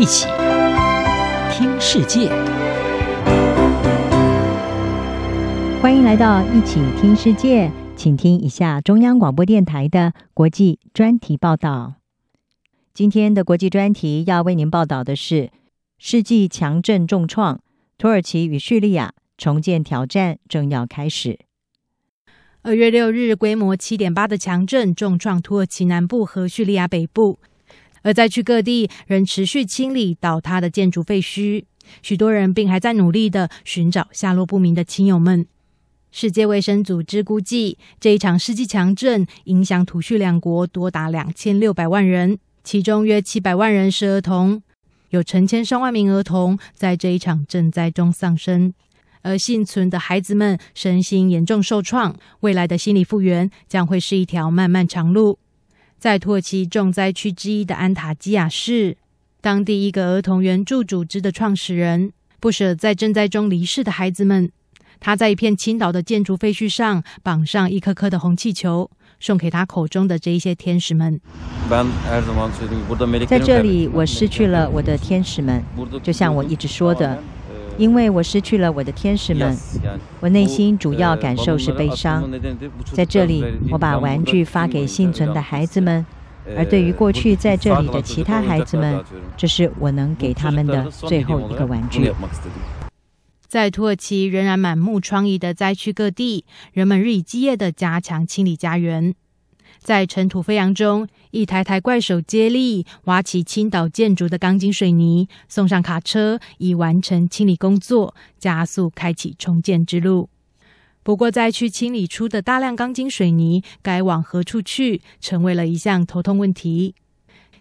一起听世界，欢迎来到一起听世界，请听一下中央广播电台的国际专题报道。今天的国际专题要为您报道的是：世纪强震重创，土耳其与叙利亚重建挑战正要开始。二月六日，规模七点八的强震重创土耳其南部和叙利亚北部，而灾区各地仍持续清理倒塌的建筑废墟，许多人并还在努力地寻找下落不明的亲友们。世界卫生组织估计，这一场世纪强震影响土叙两国多达两千六百万人，其中约七百万人是儿童，有成千上万名儿童在这一场震灾中丧生。而幸存的孩子们身心严重受创，未来的心理复原将会是一条漫漫长路。在土耳其重灾区之一的安塔基亚市，当地一个儿童援助组织的创始人不舍在赈灾中离世的孩子们，他在一片倾倒的建筑废墟上绑上一颗颗的红气球，送给他口中的这一些天使们。在这里，我失去了我的天使们，就像我一直说的。因为我失去了我的天使们，我内心主要感受是悲伤。在这里，我把玩具发给幸存的孩子们，而对于过去在这里的其他孩子们，这是我能给他们的最后一个玩具。在土耳其仍然满目疮痍的灾区各地，人们日以继夜地加强清理家园。在尘土飞扬中，一台台怪手接力挖起倾倒建筑的钢筋水泥，送上卡车，以完成清理工作，加速开启重建之路。不过，灾区清理出的大量钢筋水泥该往何处去，成为了一项头痛问题。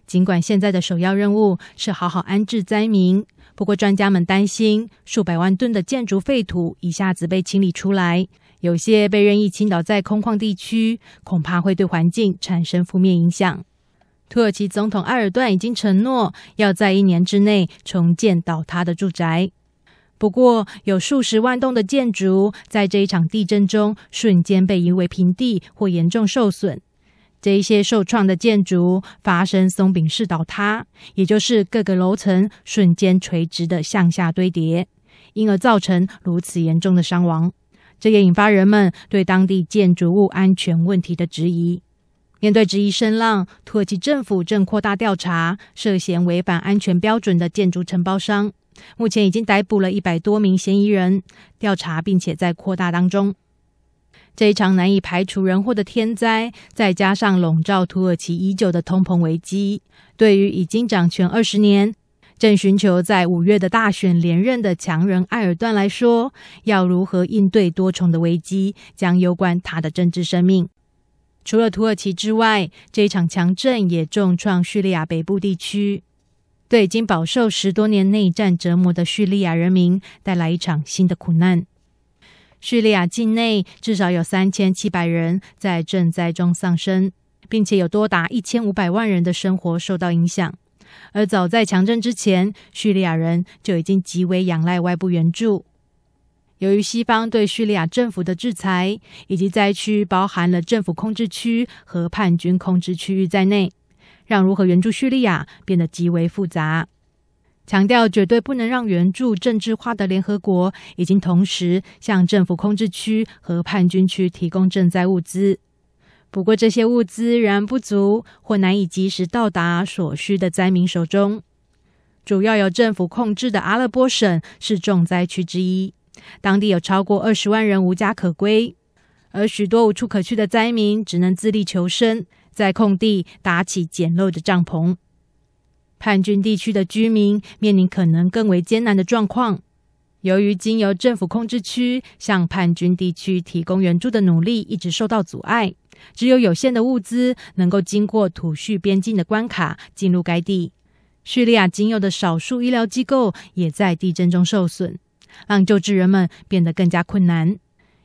尽管现在的首要任务是好好安置灾民，不过专家们担心，数百万吨的建筑废土一下子被清理出来。有些被任意倾倒在空旷地区，恐怕会对环境产生负面影响。土耳其总统埃尔段已经承诺要在一年之内重建倒塌的住宅。不过，有数十万栋的建筑在这一场地震中瞬间被夷为平地或严重受损。这一些受创的建筑发生松饼式倒塌，也就是各个楼层瞬间垂直的向下堆叠，因而造成如此严重的伤亡。这也引发人们对当地建筑物安全问题的质疑。面对质疑声浪，土耳其政府正扩大调查涉嫌违反安全标准的建筑承包商。目前已经逮捕了一百多名嫌疑人，调查并且在扩大当中。这一场难以排除人祸的天灾，再加上笼罩土耳其已久的通膨危机，对于已经掌权二十年，正寻求在五月的大选连任的强人埃尔段来说，要如何应对多重的危机，将攸关他的政治生命。除了土耳其之外，这一场强震也重创叙利亚北部地区，对已经饱受十多年内战折磨的叙利亚人民带来一场新的苦难。叙利亚境内至少有三千七百人在震灾中丧生，并且有多达一千五百万人的生活受到影响。而早在强震之前，叙利亚人就已经极为仰赖外部援助。由于西方对叙利亚政府的制裁，以及灾区包含了政府控制区和叛军控制区域在内，让如何援助叙利亚变得极为复杂。强调绝对不能让援助政治化的联合国，已经同时向政府控制区和叛军区提供赈灾物资。不过，这些物资仍然不足，或难以及时到达所需的灾民手中。主要由政府控制的阿勒颇省是重灾区之一，当地有超过二十万人无家可归，而许多无处可去的灾民只能自力求生，在空地搭起简陋的帐篷。叛军地区的居民面临可能更为艰难的状况。由于经由政府控制区向叛军地区提供援助的努力一直受到阻碍，只有有限的物资能够经过土叙边境的关卡进入该地。叙利亚仅有的少数医疗机构也在地震中受损，让救治人们变得更加困难。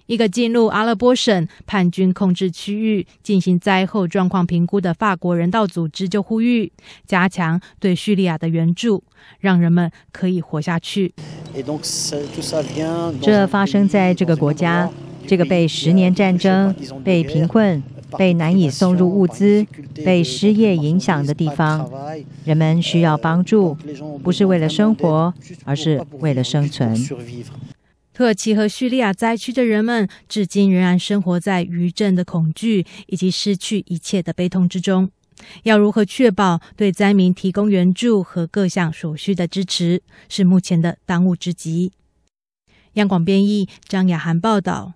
一个进入阿勒颇省叛军控制区域进行灾后状况评估的法国人道组织就呼吁加强对叙利亚的援助，让人们可以活下去。这发生在这个国家，这个被十年战争、被贫困、被难以送入物资、被失业影响的地方，人们需要帮助，不是为了生活，而是为了生存。土耳其和叙利亚灾区的人们，至今仍然生活在余震的恐惧以及失去一切的悲痛之中。要如何确保对灾民提供援助和各项所需的支持，是目前的当务之急。央广编译张雅涵报道。